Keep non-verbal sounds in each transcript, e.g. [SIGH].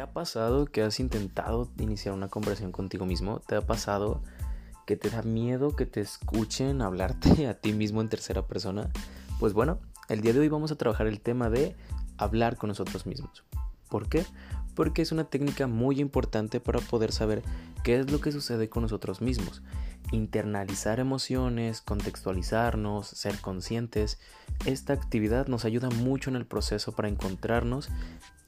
¿Te ha pasado que has intentado iniciar una conversación contigo mismo? ¿Te ha pasado que te da miedo que te escuchen hablarte [LAUGHS] a ti mismo en tercera persona? Pues bueno, el día de hoy vamos a trabajar el tema de hablar con nosotros mismos. ¿Por qué? Porque es una técnica muy importante para poder saber qué es lo que sucede con nosotros mismos. Internalizar emociones, contextualizarnos, ser conscientes. Esta actividad nos ayuda mucho en el proceso para encontrarnos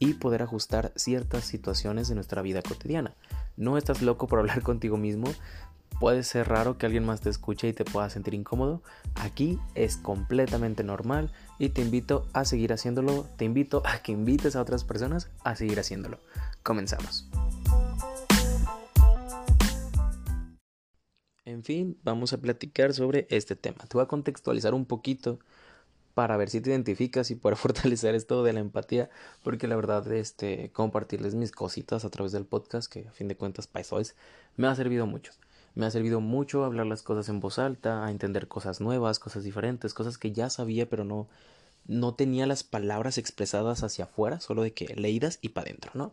y poder ajustar ciertas situaciones de nuestra vida cotidiana. No estás loco por [LAUGHS] hablar contigo mismo, puede ser raro que alguien más te escuche y te pueda sentir incómodo. Aquí es completamente normal y te invito a seguir haciéndolo, te invito a que invites a otras personas a seguir haciéndolo. Comenzamos. En fin, vamos a platicar sobre este tema. Te voy a contextualizar un poquito para ver si te identificas y poder [LAUGHS] fortalecer esto de la empatía, porque la verdad, este, compartirles mis cositas a través del podcast, que a fin de cuentas para es, me ha servido mucho. Me ha servido mucho hablar las cosas en voz alta, a entender cosas nuevas, cosas diferentes, cosas que ya sabía, pero no, no tenía las palabras expresadas hacia afuera, solo de que leídas y para adentro, ¿no?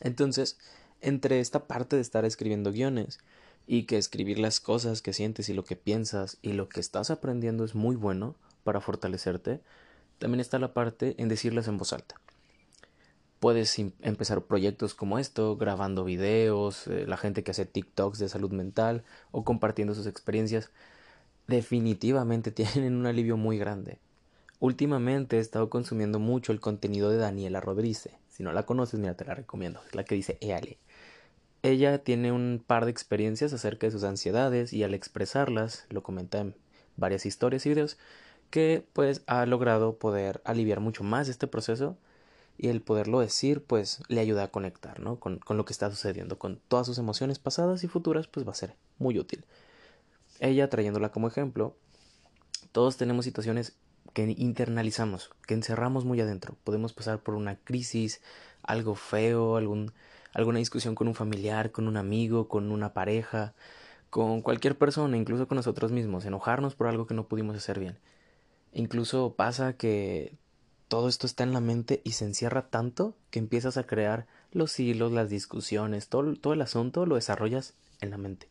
Entonces, entre esta parte de estar escribiendo guiones y que escribir las cosas que sientes y lo que piensas y lo que estás aprendiendo es muy bueno, para fortalecerte, también está la parte en decirlas en voz alta. Puedes empezar proyectos como esto, grabando videos, eh, la gente que hace TikToks de salud mental o compartiendo sus experiencias. Definitivamente [LAUGHS] tienen un alivio muy grande. Últimamente he estado consumiendo mucho el contenido de Daniela Rodríguez. Si no la conoces, mira, te la recomiendo. Es la que dice Eale. Ella tiene un par de experiencias acerca de sus ansiedades y al expresarlas, lo comenta en varias historias y videos, que pues ha logrado poder aliviar mucho más este proceso y el poderlo decir pues le ayuda a conectar ¿no? con, con lo que está sucediendo con todas sus emociones pasadas y futuras pues va a ser muy útil. Ella trayéndola como ejemplo todos tenemos situaciones que internalizamos que encerramos muy adentro. Podemos pasar por una crisis algo feo algún alguna discusión con un familiar con un amigo con una pareja con cualquier persona incluso con nosotros mismos enojarnos por algo que no pudimos hacer bien Incluso pasa que todo esto está en la mente y se encierra tanto que empiezas a crear los hilos, las discusiones, todo, el asunto lo desarrollas en la mente.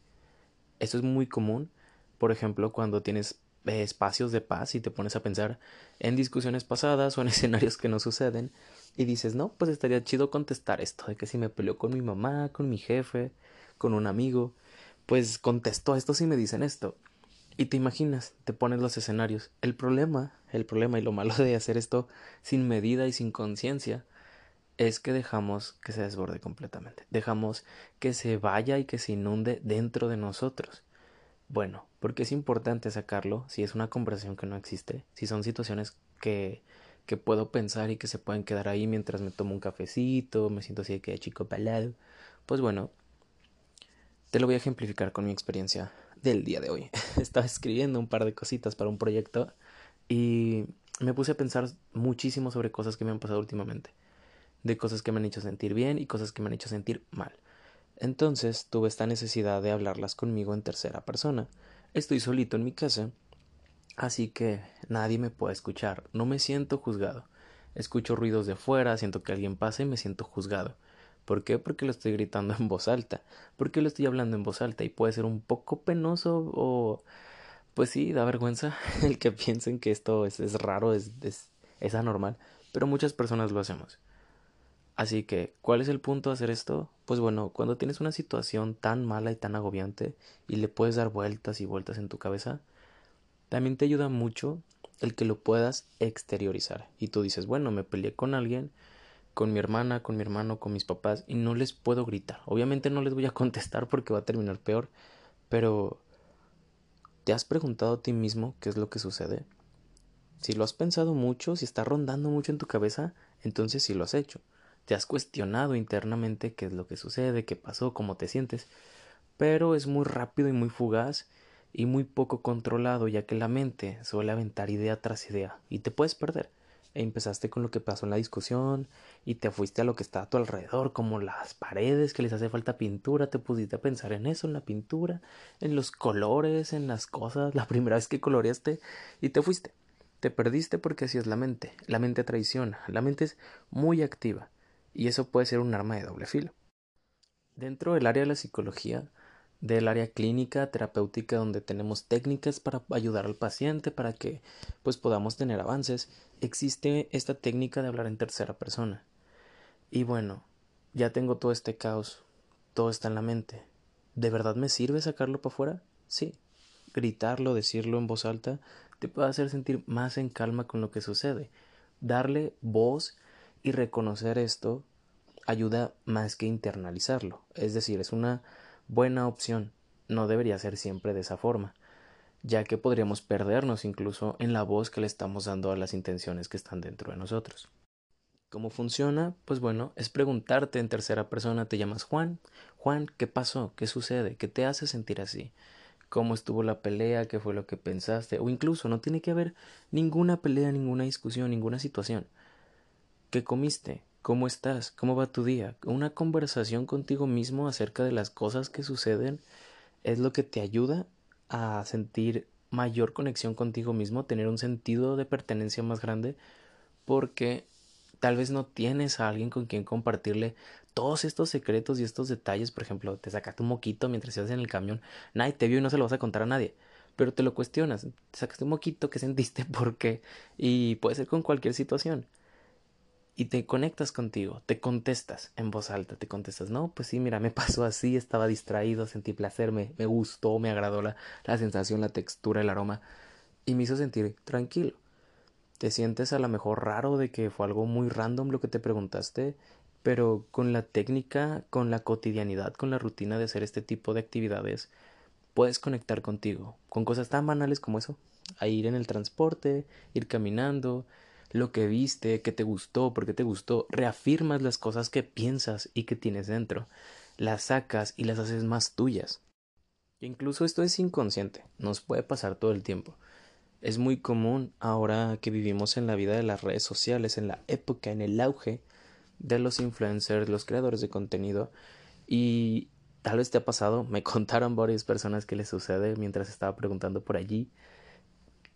Esto es muy común, por ejemplo, cuando tienes eh, espacios de paz y te pones a pensar en discusiones pasadas o en [LAUGHS] escenarios que no suceden y dices, no, pues estaría chido contestar esto, de que si me peleó con mi mamá, con mi jefe, con un amigo, pues contesto esto si me dicen esto. Y te imaginas, te pones los escenarios. El problema, el problema y lo malo de hacer esto sin medida y sin conciencia es que dejamos que se desborde completamente. Dejamos que se vaya y que se inunde dentro de nosotros. Bueno, porque es importante sacarlo si es una conversación que no existe, si son situaciones que, que puedo pensar y que se pueden quedar ahí mientras me tomo un cafecito, me siento así de que chico pelado. Pues bueno, te lo voy a ejemplificar con mi experiencia del día de hoy. [LAUGHS] Estaba escribiendo un par de cositas para un proyecto y me puse a pensar muchísimo sobre cosas que me han pasado últimamente. De cosas que me han hecho sentir bien y cosas que me han hecho sentir mal. Entonces tuve esta necesidad de hablarlas conmigo en tercera persona. Estoy solito en mi casa, así que nadie me puede escuchar. No me siento juzgado. Escucho ruidos de fuera, siento que alguien pasa y me siento juzgado. ¿Por qué? Porque lo estoy gritando en voz alta. Porque lo estoy hablando en voz alta y puede ser un poco penoso o pues sí, da vergüenza [LAUGHS] el que piensen que esto es, raro, es, es anormal, pero muchas personas lo hacemos. Así que, ¿cuál es el punto de hacer esto? Pues bueno, cuando tienes una situación tan mala y tan agobiante y le puedes dar vueltas y vueltas en tu cabeza, también te ayuda mucho el que lo puedas exteriorizar. Y tú dices, bueno, me peleé con alguien, con mi hermana, con mi hermano, con mis papás y no les puedo gritar. Obviamente no les voy a [LAUGHS] contestar porque va a terminar peor, pero ¿te has preguntado a ti mismo qué es lo que sucede? Si lo has pensado mucho, si está rondando mucho en tu cabeza, entonces sí lo has hecho. Te has cuestionado internamente qué es lo que sucede, qué pasó, cómo te sientes, pero es muy rápido y muy fugaz y muy poco controlado, ya que la mente suele aventar idea tras idea y te puedes perder empezaste con lo que pasó en la discusión y te fuiste a lo que está a tu alrededor, como las paredes que les hace falta pintura, te pusiste a pensar en eso, en la pintura, en los colores, en las cosas, la primera vez que coloreaste y te fuiste. Te perdiste porque así es la mente. La mente traiciona, la mente es muy activa y eso puede ser un arma de doble filo. Dentro del área de la psicología, del área clínica, terapéutica, donde tenemos técnicas para ayudar al paciente, para que pues podamos tener avances, existe esta técnica de hablar en tercera persona. Y bueno, ya tengo todo este caos, todo está en la mente. ¿De verdad me sirve sacarlo para afuera? Sí. Gritarlo, decirlo en voz alta, te puede hacer sentir más en calma con lo que sucede. Darle voz y reconocer esto ayuda más que internalizarlo. Es decir, es una buena opción. No debería ser siempre de esa forma, ya que podríamos perdernos incluso en la voz que le estamos dando a las intenciones que están dentro de nosotros. ¿Cómo funciona? Pues bueno, es preguntarte en tercera persona, te llamas Juan. Juan, ¿qué pasó? ¿Qué sucede? ¿Qué te hace sentir así? ¿Cómo estuvo la pelea? ¿Qué fue lo que pensaste? O incluso no tiene que haber ninguna pelea, ninguna discusión, ninguna situación. ¿Qué comiste? ¿Cómo estás? ¿Cómo va tu día? Una conversación contigo mismo acerca de las cosas que suceden es lo que te ayuda a sentir mayor conexión contigo mismo, tener un sentido de pertenencia más grande, porque tal vez no tienes a alguien con quien compartirle todos estos secretos y estos detalles. Por ejemplo, te sacaste un moquito mientras ibas en el camión, nadie te vio y no se lo vas a contar a nadie. Pero te lo cuestionas, te sacaste un moquito, ¿qué sentiste? [LAUGHS] ¿Por qué? Y puede ser con cualquier situación. Y te conectas contigo, te contestas en voz alta, te contestas, no, pues sí, mira, me [LAUGHS] pasó así, estaba distraído, sentí placer, me, me gustó, me agradó la, la sensación, la textura, el aroma, y me hizo sentir tranquilo. Te sientes a lo mejor raro de que fue algo muy random lo que te preguntaste, pero con la técnica, con la cotidianidad, con la rutina de hacer este tipo de actividades, puedes conectar contigo, con cosas tan banales como eso, a ir en el transporte, ir caminando, lo que viste, que te gustó, por qué te gustó, reafirmas las cosas que piensas y que tienes dentro, las sacas y las haces más tuyas. Incluso esto es inconsciente, nos puede pasar todo el tiempo. Es muy común ahora que vivimos en la vida de las redes sociales, en la época, en el auge de los influencers, los creadores de contenido. Y tal vez te ha pasado, me [LAUGHS] contaron varias personas que les sucede mientras estaba preguntando por allí,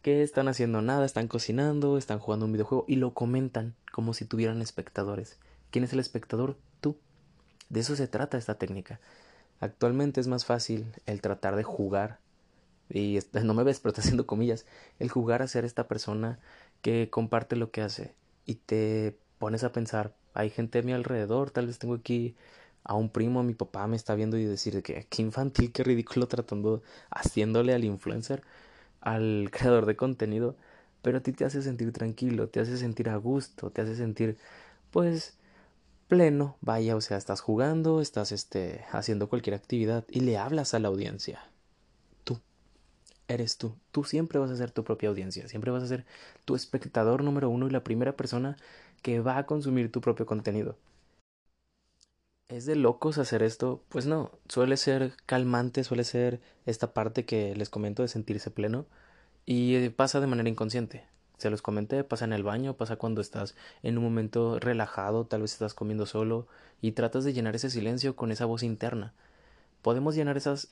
que están haciendo nada, están cocinando, están jugando un videojuego y lo comentan como si tuvieran espectadores. ¿Quién es el espectador? Tú. De eso se trata esta técnica. Actualmente es más fácil el tratar de jugar y [LAUGHS] no me ves, pero está haciendo comillas, el jugar a ser esta persona que comparte lo que hace y te pones a pensar, hay gente a mi alrededor, tal vez tengo aquí a un primo, mi papá me está viendo y decir que qué infantil, qué ridículo tratando, haciéndole al influencer, al [LAUGHS] creador de contenido, pero a ti te hace sentir tranquilo, te hace sentir a gusto, te hace sentir pues pleno, vaya, o sea, estás jugando, estás este haciendo cualquier actividad y le hablas a la audiencia eres tú. Tú siempre vas a ser tu propia audiencia, siempre vas a ser tu espectador número uno y la primera persona que va a consumir tu propio contenido. ¿Es de locos hacer esto? Pues no, suele ser calmante, suele ser esta parte que les comento de sentirse pleno y pasa de manera inconsciente. Se los comenté, pasa en el baño, pasa cuando estás en un momento relajado, tal vez estás comiendo solo y tratas de llenar ese silencio con esa voz interna Podemos llenar esos,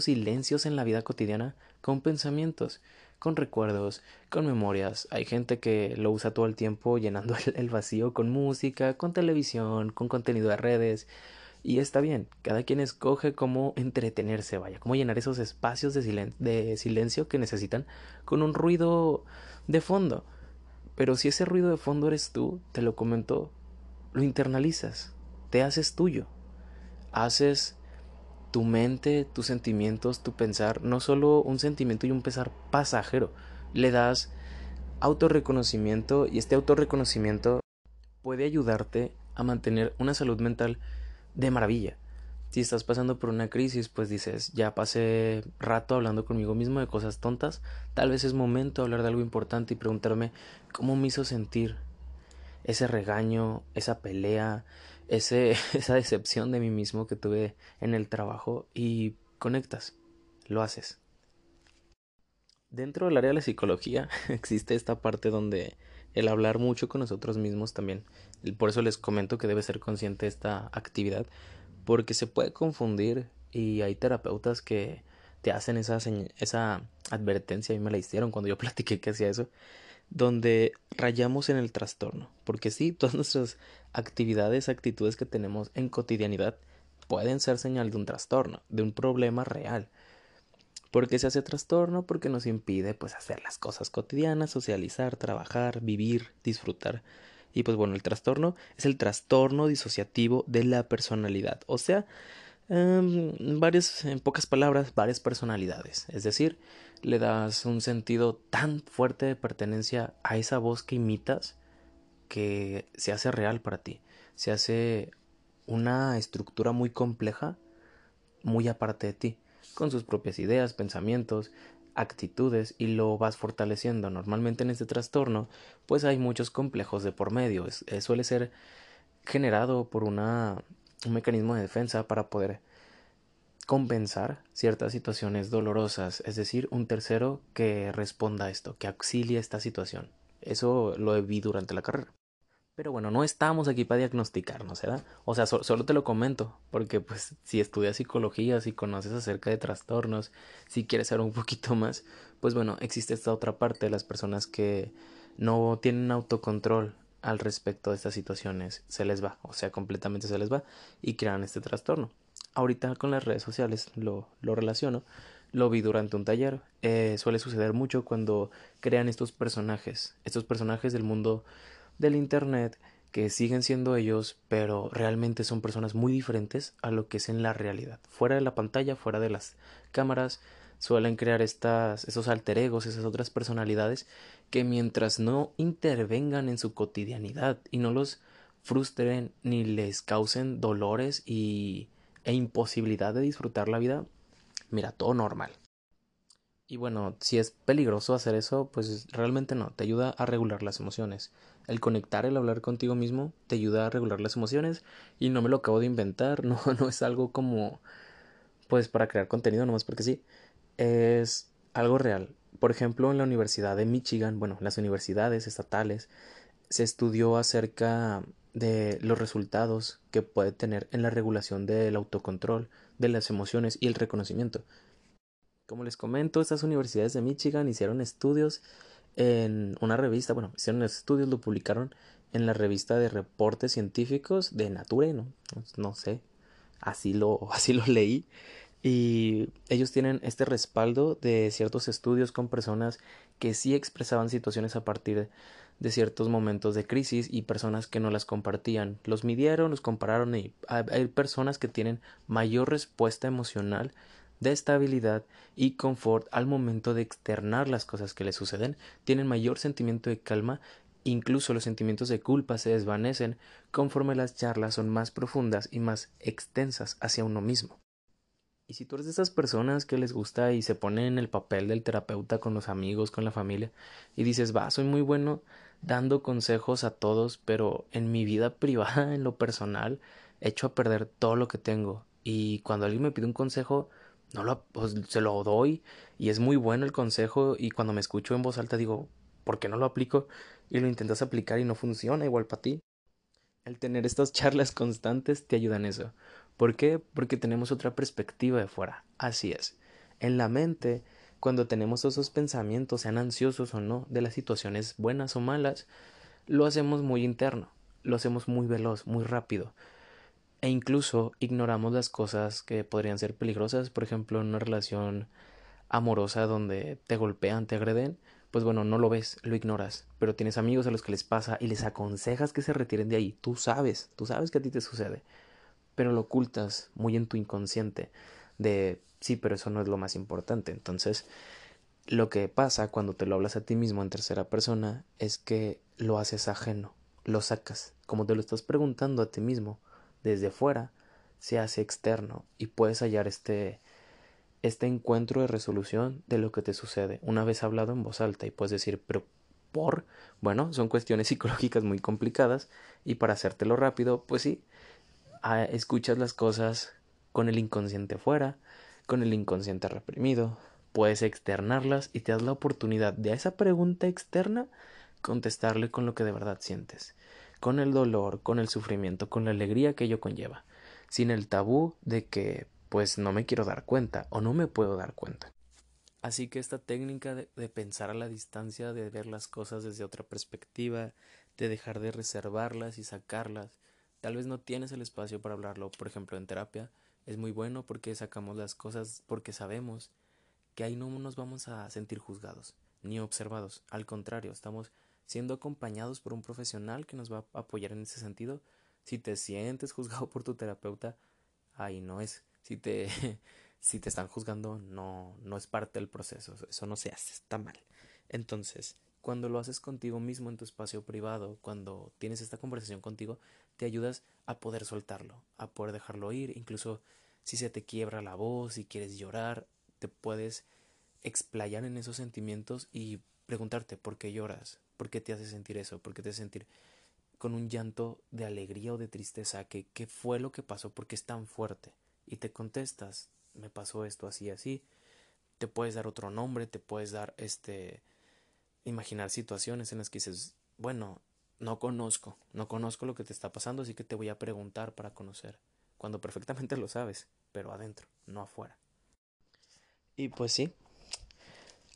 silencios en la vida cotidiana con pensamientos, con recuerdos, con memorias. Hay gente que lo usa todo el tiempo [LAUGHS] llenando el, vacío con música, con televisión, con contenido de redes. Y está bien, cada quien escoge cómo entretenerse, vaya, cómo llenar esos espacios de, de silencio que necesitan con un ruido de fondo. Pero si ese ruido de fondo eres tú, te lo comento, lo internalizas, te haces tuyo, haces tu mente, tus sentimientos, tu pensar, no solo un sentimiento y un pensar pasajero, le das autorreconocimiento y este autorreconocimiento puede ayudarte a mantener una salud mental de maravilla. Si estás pasando por una crisis, pues dices, ya pasé rato hablando conmigo mismo de cosas tontas, tal vez es momento de hablar de algo importante y preguntarme cómo me hizo sentir ese regaño, esa pelea, ese, [LAUGHS] esa decepción de mí mismo que tuve en el trabajo y conectas, lo haces. Dentro del área de la psicología [LAUGHS] existe esta parte donde el hablar mucho con nosotros mismos también. Por eso les comento que debe ser consciente esta actividad, porque se puede confundir y hay terapeutas que te hacen esa, esa advertencia, y me la hicieron cuando yo [LAUGHS] platiqué que hacía eso, donde rayamos en el trastorno, porque sí, [LAUGHS] todas nuestras actividades, actitudes que tenemos en cotidianidad pueden ser señal de un trastorno, de un problema real. ¿Por qué se hace trastorno? Porque nos impide pues hacer las cosas cotidianas, socializar, trabajar, vivir, disfrutar. Y pues bueno, el trastorno es el trastorno disociativo de la personalidad. O sea, em, varias, en pocas palabras, varias personalidades. Es decir, le das un sentido tan fuerte de pertenencia a esa voz que imitas que se hace real para ti. Se hace una estructura muy compleja, muy aparte de ti, con sus propias ideas, pensamientos, actitudes y lo vas fortaleciendo. Normalmente en este trastorno, pues hay muchos complejos de por medio. suele ser generado por una, un mecanismo de defensa para poder compensar ciertas situaciones dolorosas, es decir, un tercero que responda a esto, que auxilie esta situación. Eso lo vi durante la carrera. Pero bueno, no estamos aquí para diagnosticarnos, ¿verdad? O sea, solo te lo comento, porque pues si estudias psicología, si conoces acerca de trastornos, si quieres saber un poquito más, pues bueno, existe esta otra parte de las personas que no tienen autocontrol al respecto de estas situaciones, se les va, o sea, completamente se les va y crean este trastorno. Ahorita con las redes sociales lo, lo relaciono, lo vi durante un taller, eh, suele suceder mucho cuando crean estos personajes, estos personajes del mundo del Internet que siguen siendo ellos, pero realmente son personas muy diferentes a lo que es en la realidad. Fuera de la pantalla, fuera de las cámaras, suelen crear estas, esos alter egos, esas otras personalidades que mientras no intervengan en su cotidianidad y no los frustren ni les causen dolores y, e imposibilidad de disfrutar la vida, mira, todo normal. Y bueno, si es peligroso hacer eso, pues realmente no, te ayuda a regular las emociones. El conectar, el hablar contigo mismo, te ayuda a regular las emociones y no me lo acabo de inventar, [LAUGHS] no, no es algo como, pues para crear contenido, nomás porque sí, es algo real. Por ejemplo, en la Universidad de Michigan, bueno, las universidades estatales, se estudió acerca de los resultados que puede tener en la regulación del autocontrol, de las emociones y el reconocimiento. Como les comento, estas universidades de Michigan hicieron estudios en una revista, bueno, hicieron estudios, lo publicaron en la revista de reportes científicos de Nature, ¿no? No sé, así lo, [LAUGHS] así lo leí. Y ellos tienen este respaldo de ciertos estudios con personas que sí expresaban situaciones a partir de ciertos momentos de crisis y personas que no las compartían. Los midieron, los compararon y hay personas que tienen mayor respuesta emocional de estabilidad y confort al momento de externar las cosas que le suceden, tienen mayor sentimiento de calma, incluso los sentimientos de culpa se desvanecen conforme las charlas son más profundas y más extensas hacia uno mismo. Y si tú eres de esas personas que les gusta y se pone en el papel del terapeuta con los amigos, con la familia, y dices, va, soy muy bueno dando consejos a todos, pero en mi vida [LAUGHS] privada, en lo personal, echo a perder todo lo que tengo. Y cuando alguien me pide un consejo, no lo, pues, se lo doy y es muy bueno el consejo y cuando me escucho en voz alta digo, ¿por qué no lo aplico? Y lo intentas aplicar y no funciona igual para ti. El tener estas [LAUGHS] charlas constantes te ayuda en eso. ¿Por qué? Porque tenemos otra perspectiva de fuera. Así es. En la mente, cuando tenemos esos pensamientos, sean ansiosos o no, de las situaciones buenas o malas, lo hacemos muy interno, lo hacemos muy veloz, muy rápido. E incluso ignoramos las cosas que podrían ser peligrosas, por ejemplo, en una relación amorosa donde te golpean, te agreden, pues bueno, no lo ves, lo ignoras, pero tienes amigos a los que les pasa y les aconsejas que se retiren de ahí. Tú sabes, tú sabes que a ti te sucede, pero lo ocultas muy en tu inconsciente de sí, pero eso no es lo más importante. Entonces, lo que pasa cuando te lo hablas a ti mismo en tercera persona es que lo haces ajeno, lo sacas, como te lo estás preguntando a ti mismo desde fuera se hace externo y puedes hallar este este encuentro de resolución de lo que te sucede. Una vez hablado en voz alta y puedes decir pero por bueno son cuestiones [LAUGHS] psicológicas muy complicadas y para hacértelo rápido pues sí ah, escuchas las cosas con el inconsciente fuera con el inconsciente reprimido puedes externarlas y te das la oportunidad de a esa pregunta externa contestarle con lo que de verdad sientes con el dolor, con el sufrimiento, con la alegría que ello conlleva, sin el tabú de que pues no me quiero dar cuenta o no me puedo dar cuenta. Así que esta técnica de, de, pensar a la distancia, de ver las cosas desde otra perspectiva, de dejar de reservarlas y sacarlas, tal vez no tienes el espacio para hablarlo, por ejemplo en terapia, es muy bueno porque sacamos las cosas porque sabemos que ahí no nos vamos a sentir juzgados ni observados, al contrario, estamos siendo acompañados por un profesional que nos va a apoyar en ese sentido. Si te sientes juzgado [LAUGHS] por tu terapeuta, ahí no es. Si te, [LAUGHS] si te están juzgando, no, no es parte del proceso. Eso no se hace, está mal. Entonces, cuando lo haces contigo mismo en tu espacio privado, cuando tienes esta conversación contigo, te ayudas a poder soltarlo, a poder dejarlo ir, incluso si se te quiebra la voz, si quieres llorar, te puedes explayar en esos sentimientos y preguntarte por qué lloras, por qué te hace sentir eso, por qué te hace sentir con un llanto de alegría o de tristeza, que qué fue lo que pasó, porque es tan fuerte. Y te contestas, me pasó esto así, así. Te puedes dar otro nombre, te puedes dar este imaginar situaciones en las que dices, bueno, no conozco, no conozco lo que te está pasando, así que te voy a preguntar para conocer, cuando perfectamente lo sabes, pero adentro, no afuera. Y pues sí,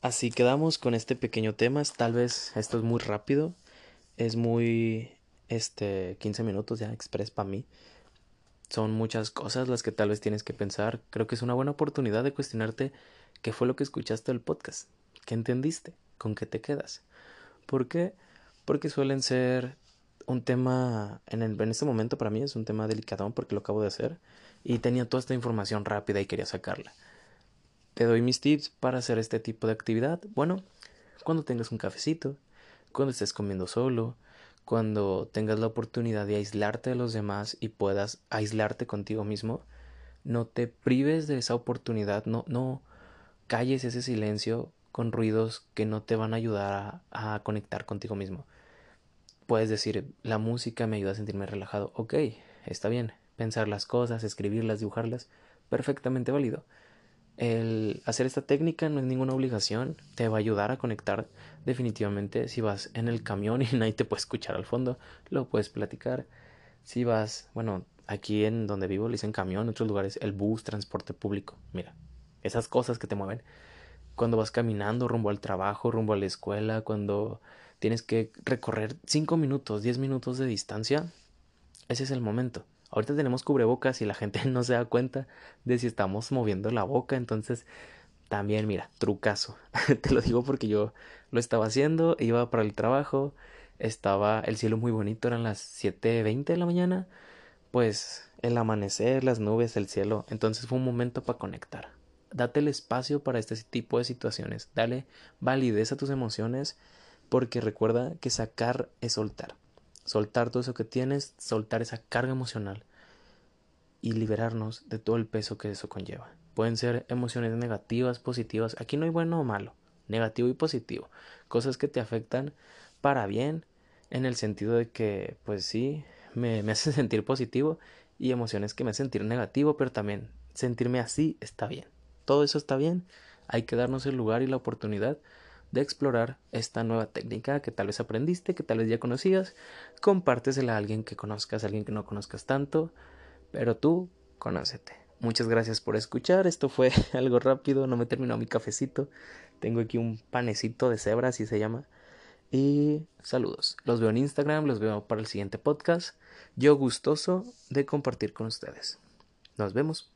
así quedamos con este pequeño tema, tal vez esto es muy rápido, es muy, este, 15 minutos ya express para mí. Son muchas cosas las que tal vez tienes que pensar. Creo que es una buena oportunidad de cuestionarte qué fue lo que escuchaste del podcast, qué entendiste, con qué te quedas. ¿Por qué? Porque suelen ser un tema, en, este momento para mí es un tema delicado porque lo acabo de hacer y tenía toda esta información rápida y quería sacarla. Te doy mis tips para hacer este tipo de actividad. Bueno, cuando tengas un cafecito, cuando estés comiendo solo, cuando tengas la oportunidad de aislarte de los demás y puedas aislarte contigo mismo, no te prives de esa oportunidad, no, no calles ese silencio con ruidos que no te van a ayudar a conectar contigo mismo. Puedes decir, la música me ayuda a sentirme relajado. Ok, está bien. Pensar las cosas, escribirlas, dibujarlas, perfectamente válido. El hacer esta técnica no es ninguna obligación, te va a ayudar a conectar definitivamente. Si vas en el camión [LAUGHS] y nadie te puede escuchar al fondo, lo puedes platicar. Si vas, bueno, aquí en donde vivo le dicen camión, en otros lugares el bus, transporte público. Mira, esas cosas que te mueven cuando vas caminando rumbo al trabajo, rumbo a la escuela, cuando tienes que recorrer 5 minutos, 10 minutos de distancia, ese es el momento. Ahorita tenemos cubrebocas y la gente [LAUGHS] no se da cuenta de si estamos moviendo la boca, entonces también mira, trucazo. [LAUGHS] Te lo digo porque yo lo estaba haciendo, iba para el trabajo, estaba el cielo muy bonito, eran las 7:20 de la mañana, pues el amanecer, las nubes, el cielo, entonces fue un momento para conectar date el espacio para este tipo de situaciones, dale validez a tus emociones, porque recuerda que sacar es soltar, soltar todo eso que tienes, soltar esa carga emocional y liberarnos de todo el peso que eso conlleva. Pueden ser emociones negativas, positivas, aquí no hay bueno o malo, negativo y positivo, cosas que te afectan para bien, en el sentido de que, pues sí, me, me [LAUGHS] hacen sentir positivo y emociones que me hacen sentir negativo, pero también sentirme así está bien. Todo eso está bien, hay que darnos el lugar y la oportunidad de explorar esta nueva técnica que tal vez aprendiste, que tal vez ya conocías, compártesela a alguien que conozcas, a alguien que no conozcas tanto, pero tú conócete. Muchas gracias por escuchar, esto fue [LAUGHS] algo rápido, no me terminó mi cafecito, tengo aquí un panecito de cebra, así se llama, y saludos, los veo en Instagram, los veo para el siguiente podcast, yo gustoso de compartir con ustedes. Nos vemos.